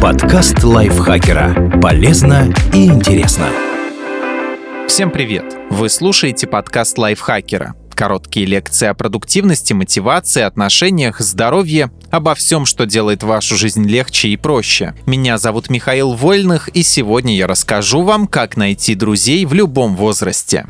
Подкаст лайфхакера. Полезно и интересно. Всем привет! Вы слушаете подкаст лайфхакера. Короткие лекции о продуктивности, мотивации, отношениях, здоровье, обо всем, что делает вашу жизнь легче и проще. Меня зовут Михаил Вольных, и сегодня я расскажу вам, как найти друзей в любом возрасте.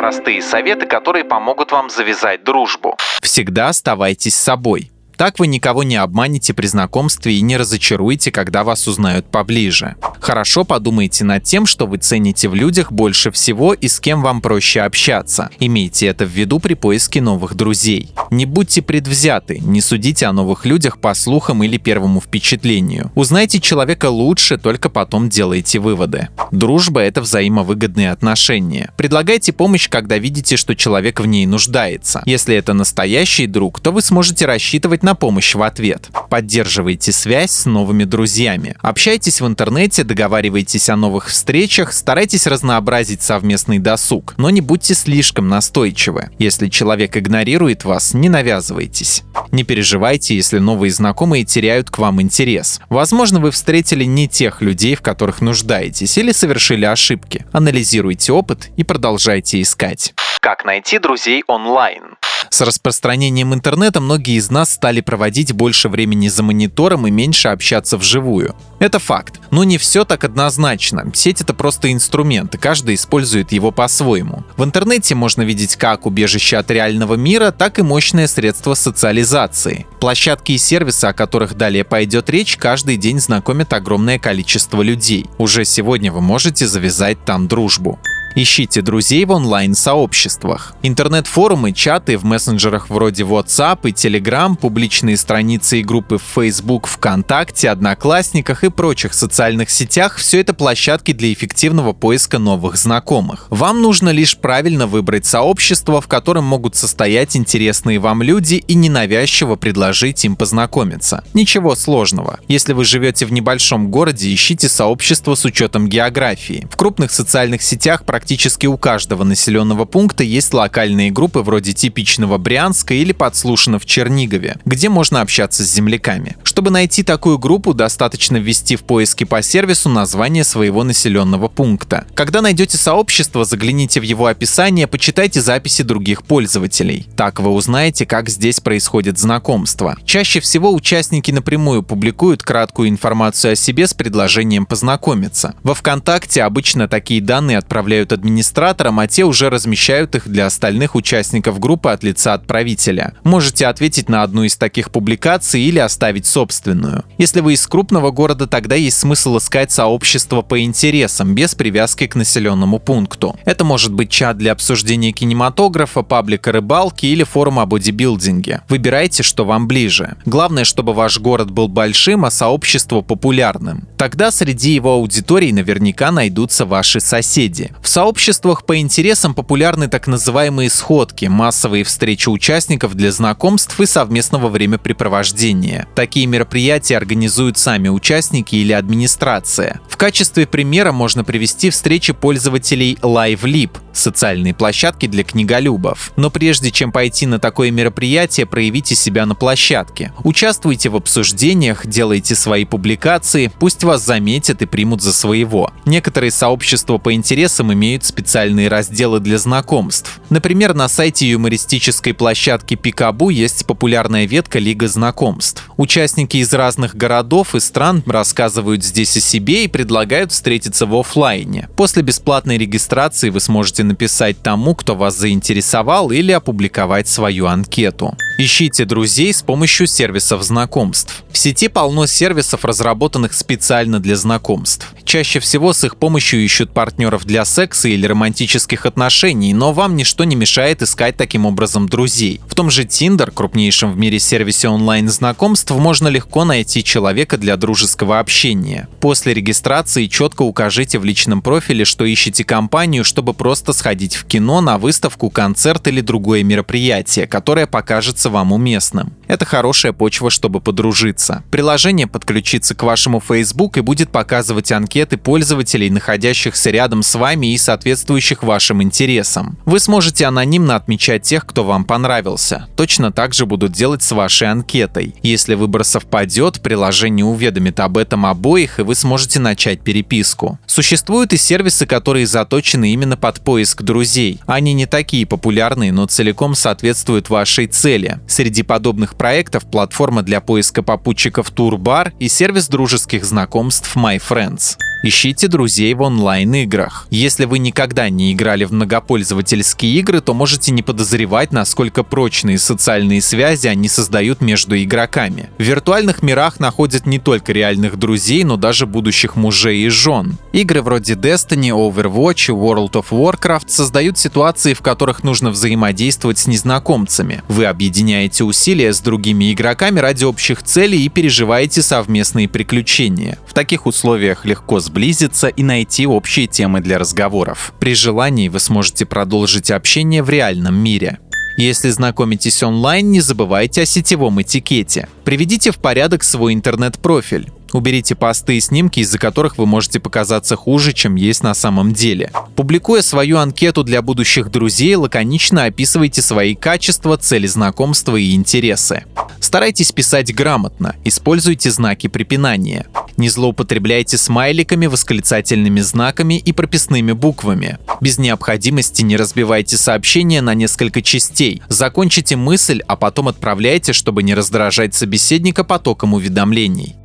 Простые советы, которые помогут вам завязать дружбу. Всегда оставайтесь собой. Так вы никого не обманете при знакомстве и не разочаруете, когда вас узнают поближе. Хорошо подумайте над тем, что вы цените в людях больше всего и с кем вам проще общаться. Имейте это в виду при поиске новых друзей. Не будьте предвзяты, не судите о новых людях по слухам или первому впечатлению. Узнайте человека лучше, только потом делайте выводы. Дружба — это взаимовыгодные отношения. Предлагайте помощь, когда видите, что человек в ней нуждается. Если это настоящий друг, то вы сможете рассчитывать на на помощь в ответ. Поддерживайте связь с новыми друзьями. Общайтесь в интернете, договаривайтесь о новых встречах, старайтесь разнообразить совместный досуг, но не будьте слишком настойчивы. Если человек игнорирует вас, не навязывайтесь. Не переживайте, если новые знакомые теряют к вам интерес. Возможно, вы встретили не тех людей, в которых нуждаетесь, или совершили ошибки. Анализируйте опыт и продолжайте искать. Как найти друзей онлайн? С распространением интернета многие из нас стали проводить больше времени за монитором и меньше общаться вживую. Это факт. Но не все так однозначно. Сеть — это просто инструмент, и каждый использует его по-своему. В интернете можно видеть как убежище от реального мира, так и мощное средство социализации. Площадки и сервисы, о которых далее пойдет речь, каждый день знакомят огромное количество людей. Уже сегодня вы можете завязать там дружбу. Ищите друзей в онлайн-сообществах. Интернет-форумы, чаты в мессенджерах вроде WhatsApp и Telegram, публичные страницы и группы в Facebook, ВКонтакте, Одноклассниках и прочих социальных сетях – все это площадки для эффективного поиска новых знакомых. Вам нужно лишь правильно выбрать сообщество, в котором могут состоять интересные вам люди и ненавязчиво предложить им познакомиться. Ничего сложного. Если вы живете в небольшом городе, ищите сообщество с учетом географии. В крупных социальных сетях практически практически у каждого населенного пункта есть локальные группы вроде типичного Брянска или подслушано в Чернигове, где можно общаться с земляками. Чтобы найти такую группу, достаточно ввести в поиске по сервису название своего населенного пункта. Когда найдете сообщество, загляните в его описание, почитайте записи других пользователей. Так вы узнаете, как здесь происходит знакомство. Чаще всего участники напрямую публикуют краткую информацию о себе с предложением познакомиться. Во ВКонтакте обычно такие данные отправляют отправляют администраторам, а те уже размещают их для остальных участников группы от лица отправителя. Можете ответить на одну из таких публикаций или оставить собственную. Если вы из крупного города, тогда есть смысл искать сообщество по интересам, без привязки к населенному пункту. Это может быть чат для обсуждения кинематографа, паблика рыбалки или форум о бодибилдинге. Выбирайте, что вам ближе. Главное, чтобы ваш город был большим, а сообщество популярным. Тогда среди его аудитории наверняка найдутся ваши соседи. В сообществах по интересам популярны так называемые сходки, массовые встречи участников для знакомств и совместного времяпрепровождения. Такие мероприятия организуют сами участники или администрация. В качестве примера можно привести встречи пользователей LiveLib, социальные площадки для книголюбов. Но прежде чем пойти на такое мероприятие, проявите себя на площадке. Участвуйте в обсуждениях, делайте свои публикации, пусть вас заметят и примут за своего. Некоторые сообщества по интересам имеют имеют специальные разделы для знакомств. Например, на сайте юмористической площадки Пикабу есть популярная ветка Лига знакомств. Участники из разных городов и стран рассказывают здесь о себе и предлагают встретиться в офлайне. После бесплатной регистрации вы сможете написать тому, кто вас заинтересовал, или опубликовать свою анкету. Ищите друзей с помощью сервисов знакомств. В сети полно сервисов, разработанных специально для знакомств. Чаще всего с их помощью ищут партнеров для секса или романтических отношений, но вам ничто не мешает искать таким образом друзей. В том же Tinder, крупнейшем в мире сервисе онлайн-знакомств, можно легко найти человека для дружеского общения. После регистрации четко укажите в личном профиле, что ищете компанию, чтобы просто сходить в кино, на выставку, концерт или другое мероприятие, которое покажется вам уместным. Это хорошая почва, чтобы подружиться. Приложение подключится к вашему Facebook и будет показывать анкеты пользователей, находящихся рядом с вами и соответствующих вашим интересам. Вы сможете анонимно отмечать тех, кто вам понравился. Точно так же будут делать с вашей анкетой. Если выбор совпадет, приложение уведомит об этом обоих, и вы сможете начать переписку. Существуют и сервисы, которые заточены именно под поиск друзей. Они не такие популярные, но целиком соответствуют вашей цели. Среди подобных проектов платформа для поиска попутчиков Турбар и сервис дружеских знакомств My Friends. Ищите друзей в онлайн-играх. Если вы никогда не играли в многопользовательские игры, то можете не подозревать, насколько прочные социальные связи они создают между игроками. В виртуальных мирах находят не только реальных друзей, но даже будущих мужей и жен. Игры вроде Destiny, Overwatch и World of Warcraft создают ситуации, в которых нужно взаимодействовать с незнакомцами. Вы объединяете усилия с другими игроками ради общих целей и переживаете совместные приключения. В таких условиях легко сблизиться и найти общие темы для разговоров. При желании вы сможете продолжить общение в реальном мире. Если знакомитесь онлайн, не забывайте о сетевом этикете. Приведите в порядок свой интернет-профиль. Уберите посты и снимки, из-за которых вы можете показаться хуже, чем есть на самом деле. Публикуя свою анкету для будущих друзей, лаконично описывайте свои качества, цели знакомства и интересы. Старайтесь писать грамотно, используйте знаки препинания. Не злоупотребляйте смайликами, восклицательными знаками и прописными буквами. Без необходимости не разбивайте сообщения на несколько частей. Закончите мысль, а потом отправляйте, чтобы не раздражать собеседника потоком уведомлений.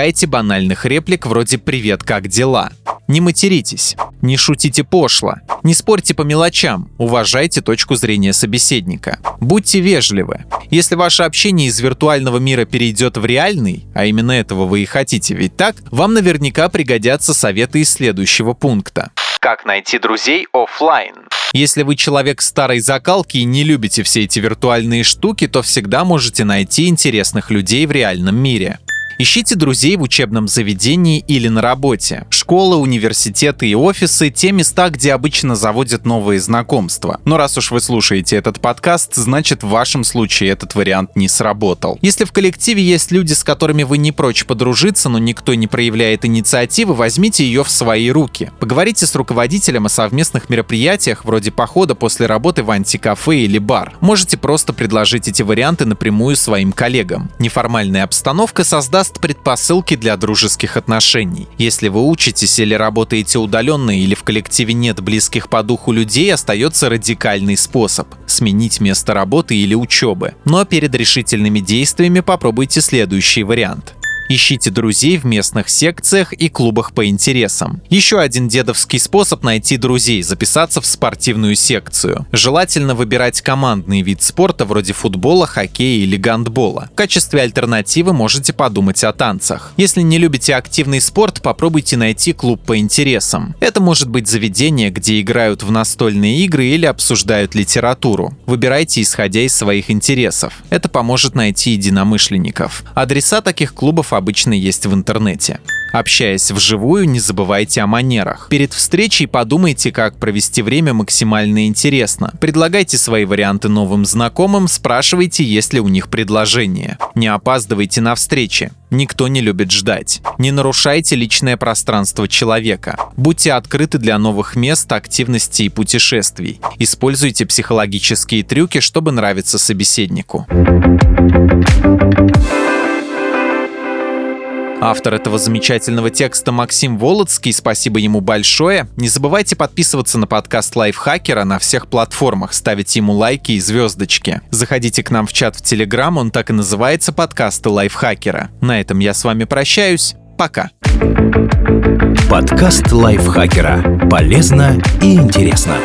Избегайте банальных реплик вроде «Привет, как дела?». Не материтесь, не шутите пошло, не спорьте по мелочам, уважайте точку зрения собеседника. Будьте вежливы. Если ваше общение из виртуального мира перейдет в реальный, а именно этого вы и хотите, ведь так, вам наверняка пригодятся советы из следующего пункта. Как найти друзей офлайн? Если вы человек старой закалки и не любите все эти виртуальные штуки, то всегда можете найти интересных людей в реальном мире. Ищите друзей в учебном заведении или на работе. Школы, университеты и офисы – те места, где обычно заводят новые знакомства. Но раз уж вы слушаете этот подкаст, значит в вашем случае этот вариант не сработал. Если в коллективе есть люди, с которыми вы не прочь подружиться, но никто не проявляет инициативы, возьмите ее в свои руки. Поговорите с руководителем о совместных мероприятиях вроде похода после работы в антикафе или бар. Можете просто предложить эти варианты напрямую своим коллегам. Неформальная обстановка создаст даст предпосылки для дружеских отношений. Если вы учитесь или работаете удаленно, или в коллективе нет близких по духу людей, остается радикальный способ – сменить место работы или учебы. Но перед решительными действиями попробуйте следующий вариант – Ищите друзей в местных секциях и клубах по интересам. Еще один дедовский способ найти друзей – записаться в спортивную секцию. Желательно выбирать командный вид спорта вроде футбола, хоккея или гандбола. В качестве альтернативы можете подумать о танцах. Если не любите активный спорт, попробуйте найти клуб по интересам. Это может быть заведение, где играют в настольные игры или обсуждают литературу. Выбирайте исходя из своих интересов. Это поможет найти единомышленников. Адреса таких клубов обычно есть в интернете. Общаясь вживую, не забывайте о манерах. Перед встречей подумайте, как провести время максимально интересно. Предлагайте свои варианты новым знакомым, спрашивайте, есть ли у них предложение. Не опаздывайте на встречи. Никто не любит ждать. Не нарушайте личное пространство человека. Будьте открыты для новых мест, активностей и путешествий. Используйте психологические трюки, чтобы нравиться собеседнику. Автор этого замечательного текста Максим Володский, спасибо ему большое. Не забывайте подписываться на подкаст Лайфхакера на всех платформах, ставить ему лайки и звездочки. Заходите к нам в чат в Телеграм, он так и называется подкасты Лайфхакера. На этом я с вами прощаюсь. Пока. Подкаст Лайфхакера. Полезно и интересно.